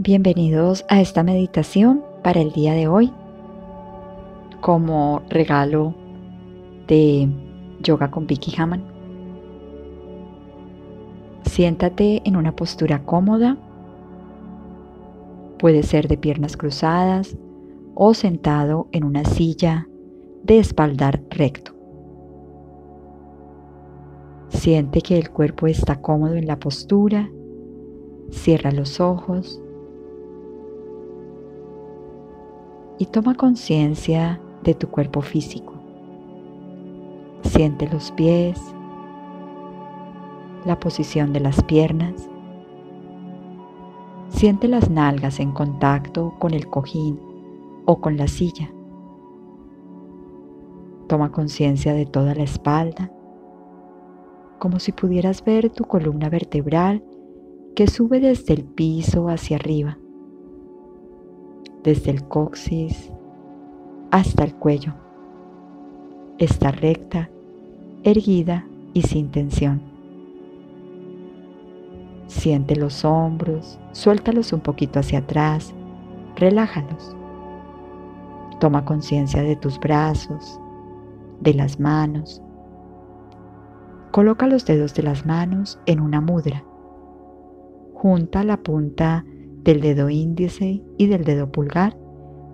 Bienvenidos a esta meditación para el día de hoy como regalo de Yoga con Vicky Haman. Siéntate en una postura cómoda. Puede ser de piernas cruzadas o sentado en una silla de espaldar recto. Siente que el cuerpo está cómodo en la postura. Cierra los ojos y toma conciencia de tu cuerpo físico. Siente los pies, la posición de las piernas. Siente las nalgas en contacto con el cojín o con la silla. Toma conciencia de toda la espalda, como si pudieras ver tu columna vertebral que sube desde el piso hacia arriba desde el coxis hasta el cuello. Está recta, erguida y sin tensión. Siente los hombros, suéltalos un poquito hacia atrás, relájalos. Toma conciencia de tus brazos, de las manos. Coloca los dedos de las manos en una mudra. Junta la punta del dedo índice y del dedo pulgar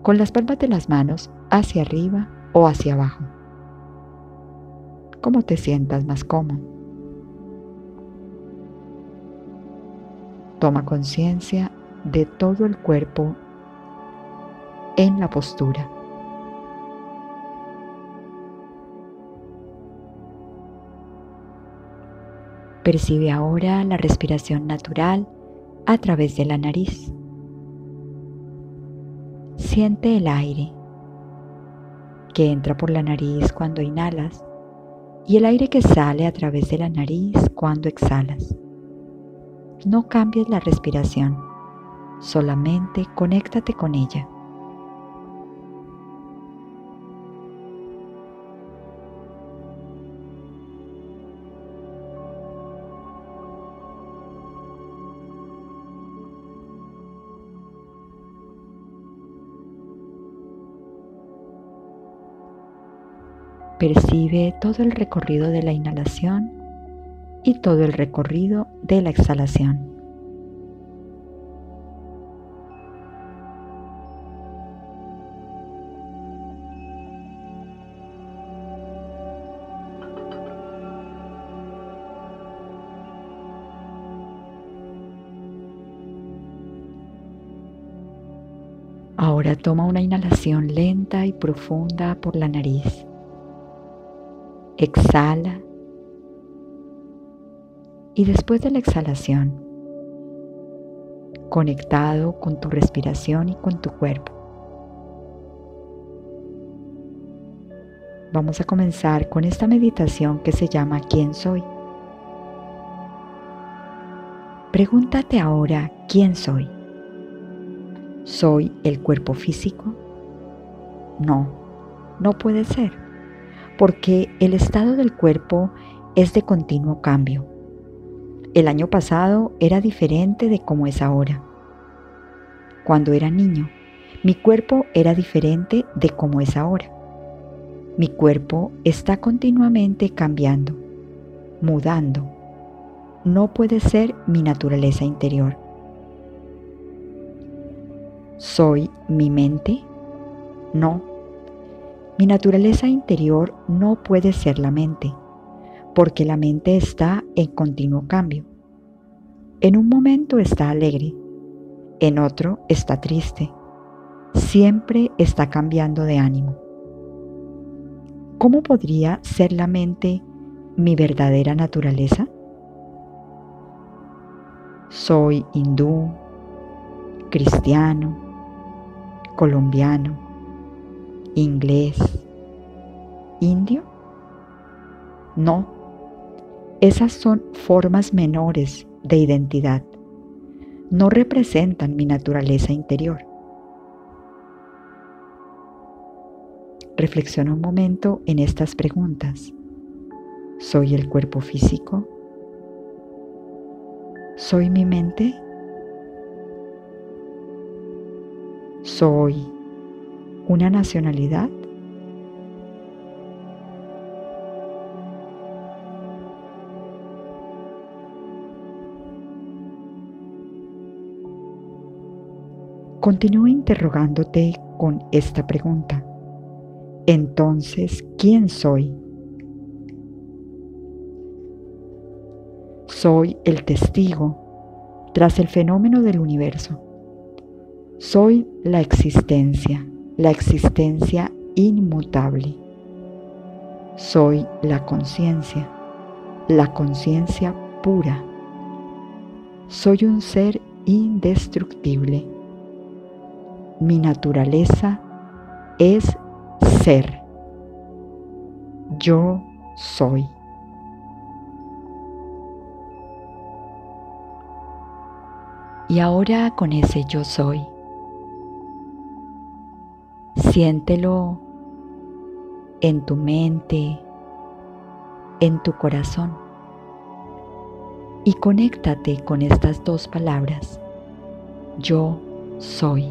con las palmas de las manos hacia arriba o hacia abajo. Como te sientas más cómodo. Toma conciencia de todo el cuerpo en la postura. Percibe ahora la respiración natural a través de la nariz. Siente el aire que entra por la nariz cuando inhalas y el aire que sale a través de la nariz cuando exhalas. No cambies la respiración, solamente conéctate con ella. Percibe todo el recorrido de la inhalación y todo el recorrido de la exhalación. Ahora toma una inhalación lenta y profunda por la nariz. Exhala. Y después de la exhalación, conectado con tu respiración y con tu cuerpo, vamos a comenzar con esta meditación que se llama ¿Quién soy? Pregúntate ahora, ¿quién soy? ¿Soy el cuerpo físico? No, no puede ser porque el estado del cuerpo es de continuo cambio. El año pasado era diferente de como es ahora. Cuando era niño, mi cuerpo era diferente de como es ahora. Mi cuerpo está continuamente cambiando, mudando. No puede ser mi naturaleza interior. ¿Soy mi mente? No mi naturaleza interior no puede ser la mente, porque la mente está en continuo cambio. En un momento está alegre, en otro está triste, siempre está cambiando de ánimo. ¿Cómo podría ser la mente mi verdadera naturaleza? Soy hindú, cristiano, colombiano, inglés, indio? No, esas son formas menores de identidad. No representan mi naturaleza interior. Reflexiona un momento en estas preguntas. ¿Soy el cuerpo físico? ¿Soy mi mente? ¿Soy una nacionalidad? Continúa interrogándote con esta pregunta. Entonces, ¿quién soy? Soy el testigo tras el fenómeno del universo. Soy la existencia, la existencia inmutable. Soy la conciencia, la conciencia pura. Soy un ser indestructible mi naturaleza es ser. Yo soy. Y ahora con ese yo soy, siéntelo en tu mente, en tu corazón y conéctate con estas dos palabras. Yo soy.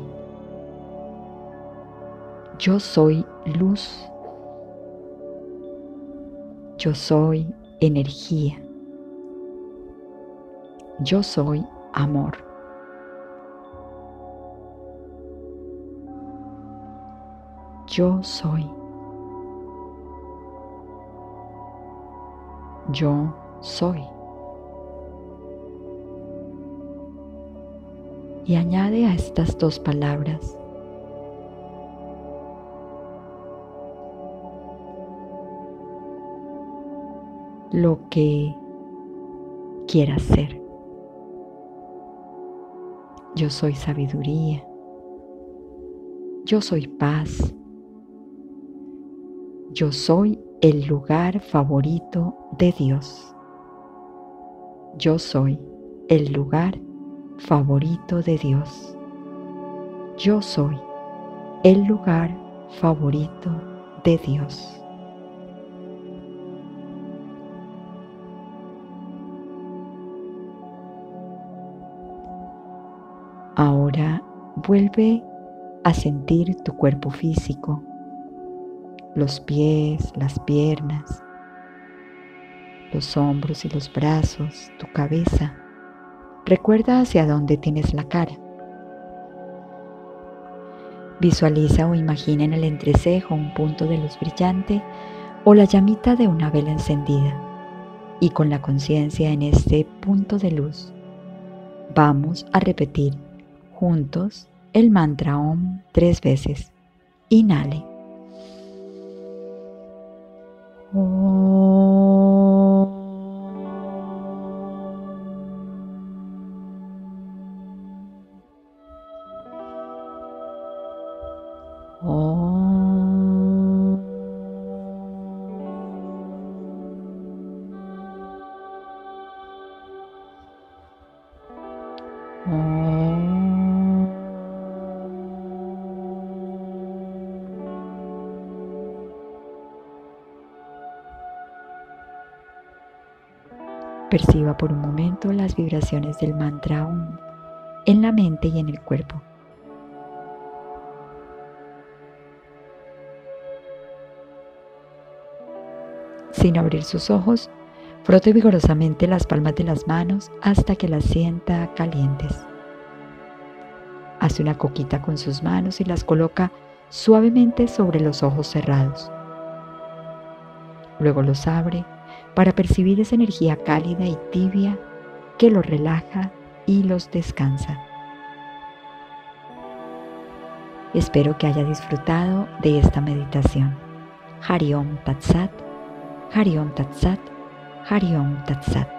Yo soy luz. Yo soy energía. Yo soy amor. Yo soy. Yo soy. Y añade a estas dos palabras lo que quieras ser. Yo soy sabiduría. Yo soy paz. Yo soy el lugar favorito de Dios. Yo soy el lugar favorito de Dios. Yo soy el lugar favorito de Dios. Ahora vuelve a sentir tu cuerpo físico, los pies, las piernas, los hombros y los brazos, tu cabeza. Recuerda hacia dónde tienes la cara. Visualiza o imagina en el entrecejo un punto de luz brillante o la llamita de una vela encendida. Y con la conciencia en este punto de luz, vamos a repetir juntos el mantra OM tres veces. Inhale. Oh. Perciba por un momento las vibraciones del mantra OM en la mente y en el cuerpo. Sin abrir sus ojos, frote vigorosamente las palmas de las manos hasta que las sienta calientes. Hace una coquita con sus manos y las coloca suavemente sobre los ojos cerrados. Luego los abre para percibir esa energía cálida y tibia que los relaja y los descansa. Espero que haya disfrutado de esta meditación. Hariom Tatsat, Hariom Tatsat, Hariom Tatsat.